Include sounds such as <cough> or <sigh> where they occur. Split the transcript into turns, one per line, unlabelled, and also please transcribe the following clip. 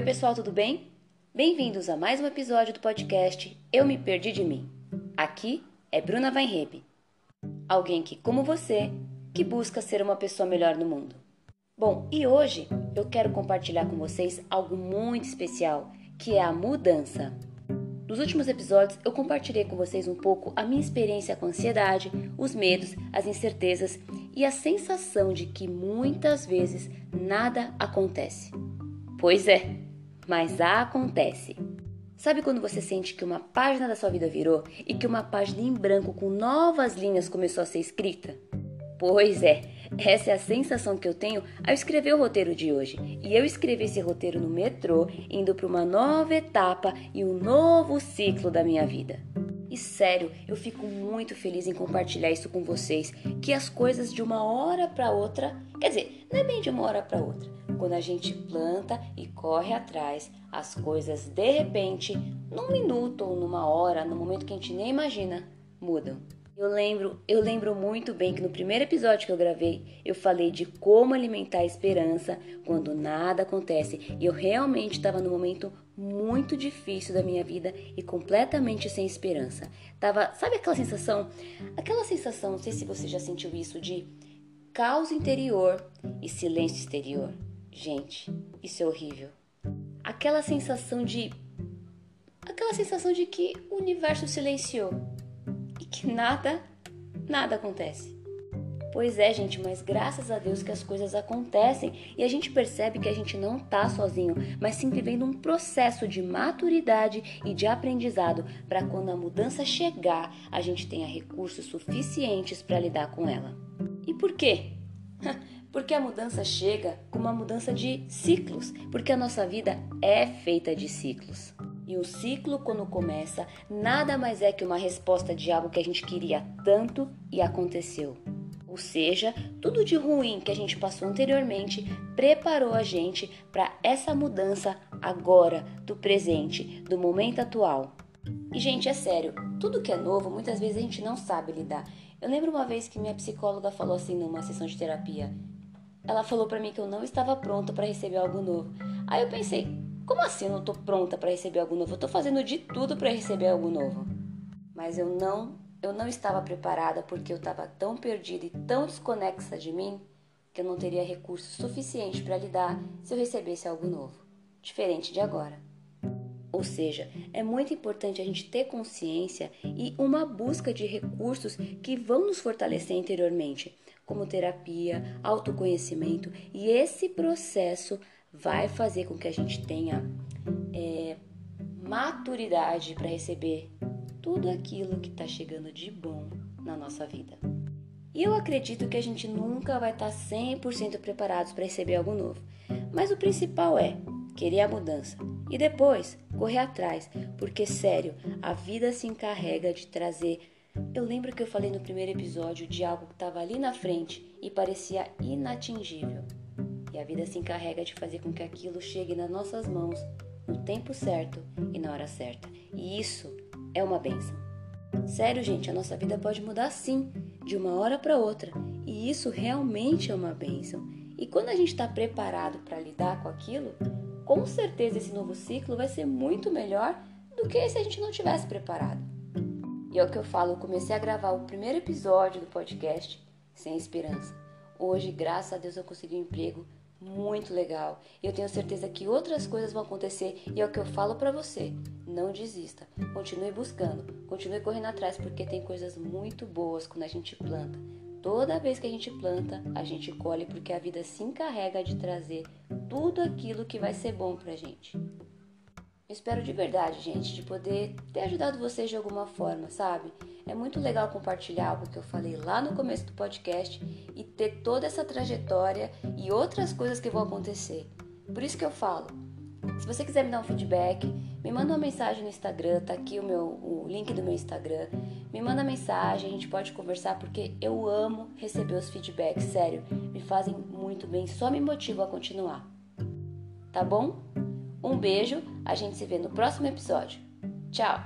Oi, pessoal, tudo bem? Bem-vindos a mais um episódio do podcast Eu Me Perdi de Mim. Aqui é Bruna Weinrebe, alguém que, como você, que busca ser uma pessoa melhor no mundo. Bom, e hoje eu quero compartilhar com vocês algo muito especial, que é a mudança. Nos últimos episódios, eu compartilhei com vocês um pouco a minha experiência com a ansiedade, os medos, as incertezas e a sensação de que muitas vezes nada acontece. Pois é, mas acontece. Sabe quando você sente que uma página da sua vida virou e que uma página em branco com novas linhas começou a ser escrita? Pois é, essa é a sensação que eu tenho ao escrever o roteiro de hoje. E eu escrevi esse roteiro no metrô, indo para uma nova etapa e um novo ciclo da minha vida. E sério, eu fico muito feliz em compartilhar isso com vocês, que as coisas de uma hora para outra, quer dizer, não é bem de uma hora para outra. Quando a gente planta e corre atrás, as coisas de repente, num minuto ou numa hora, no momento que a gente nem imagina, mudam. Eu lembro, eu lembro muito bem que no primeiro episódio que eu gravei, eu falei de como alimentar a esperança quando nada acontece. E eu realmente estava num momento muito difícil da minha vida e completamente sem esperança. Tava, sabe aquela sensação? Aquela sensação, não sei se você já sentiu isso de caos interior e silêncio exterior. Gente, isso é horrível. Aquela sensação de aquela sensação de que o universo silenciou que nada, nada acontece. Pois é, gente, mas graças a Deus que as coisas acontecem e a gente percebe que a gente não tá sozinho, mas sim vivendo um processo de maturidade e de aprendizado para quando a mudança chegar, a gente tenha recursos suficientes para lidar com ela. E por quê? <laughs> Porque a mudança chega com uma mudança de ciclos, porque a nossa vida é feita de ciclos. E o ciclo, quando começa, nada mais é que uma resposta de algo que a gente queria tanto e aconteceu. Ou seja, tudo de ruim que a gente passou anteriormente preparou a gente para essa mudança agora, do presente, do momento atual. E, gente, é sério, tudo que é novo, muitas vezes a gente não sabe lidar. Eu lembro uma vez que minha psicóloga falou assim numa sessão de terapia. Ela falou para mim que eu não estava pronta para receber algo novo. Aí eu pensei, como assim eu não estou pronta para receber algo novo? Eu estou fazendo de tudo para receber algo novo. Mas eu não, eu não estava preparada porque eu estava tão perdida e tão desconexa de mim que eu não teria recursos suficientes para lidar se eu recebesse algo novo, diferente de agora. Ou seja, é muito importante a gente ter consciência e uma busca de recursos que vão nos fortalecer interiormente, como terapia, autoconhecimento, e esse processo vai fazer com que a gente tenha é, maturidade para receber tudo aquilo que está chegando de bom na nossa vida. E eu acredito que a gente nunca vai estar tá 100% preparados para receber algo novo. Mas o principal é querer a mudança e depois correr atrás, porque sério, a vida se encarrega de trazer. Eu lembro que eu falei no primeiro episódio de algo que estava ali na frente e parecia inatingível. E a vida se encarrega de fazer com que aquilo chegue nas nossas mãos no tempo certo e na hora certa. E isso é uma benção. Sério, gente, a nossa vida pode mudar sim, de uma hora para outra. E isso realmente é uma benção. E quando a gente está preparado para lidar com aquilo, com certeza esse novo ciclo vai ser muito melhor do que se a gente não tivesse preparado. E é o que eu falo, eu comecei a gravar o primeiro episódio do podcast sem esperança. Hoje, graças a Deus, eu consegui um emprego muito legal. Eu tenho certeza que outras coisas vão acontecer e é o que eu falo para você. Não desista. Continue buscando, continue correndo atrás porque tem coisas muito boas quando a gente planta. Toda vez que a gente planta, a gente colhe porque a vida se encarrega de trazer tudo aquilo que vai ser bom pra gente. Eu espero de verdade, gente, de poder ter ajudado vocês de alguma forma, sabe? É muito legal compartilhar algo que eu falei lá no começo do podcast e ter toda essa trajetória e outras coisas que vão acontecer. Por isso que eu falo. Se você quiser me dar um feedback, me manda uma mensagem no Instagram, tá aqui o meu o link do meu Instagram. Me manda mensagem, a gente pode conversar porque eu amo receber os feedbacks, sério, me fazem muito bem, só me motivam a continuar. Tá bom? Um beijo, a gente se vê no próximo episódio. Tchau!